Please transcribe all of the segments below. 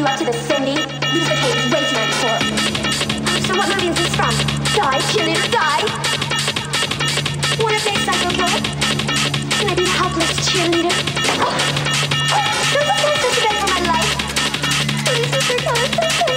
you up to this, Cindy? Kate is way too 94. So what movie is this from? Die, cheerleader, die! Wanna play Psycho Killer? Can I be the helpless cheerleader? A place to beg for my life. Please, Mr. Killer, don't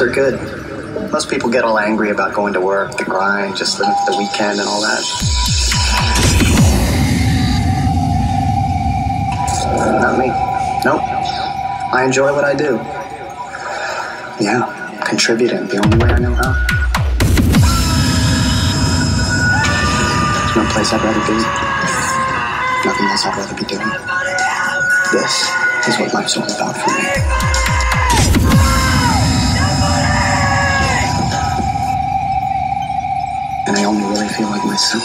are good. Most people get all angry about going to work, the grind, just the, the weekend and all that. Not me. Nope. I enjoy what I do. Yeah, contributing, the only way I know how. There's no place I'd rather be. Nothing else I'd rather be doing. This is what life's all about for me. I only really feel like myself.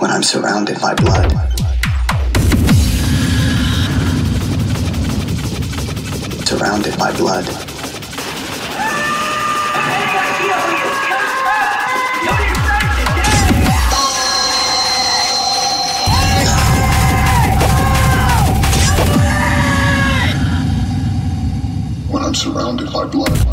When I'm surrounded by blood. Surrounded by blood. When I'm surrounded by blood.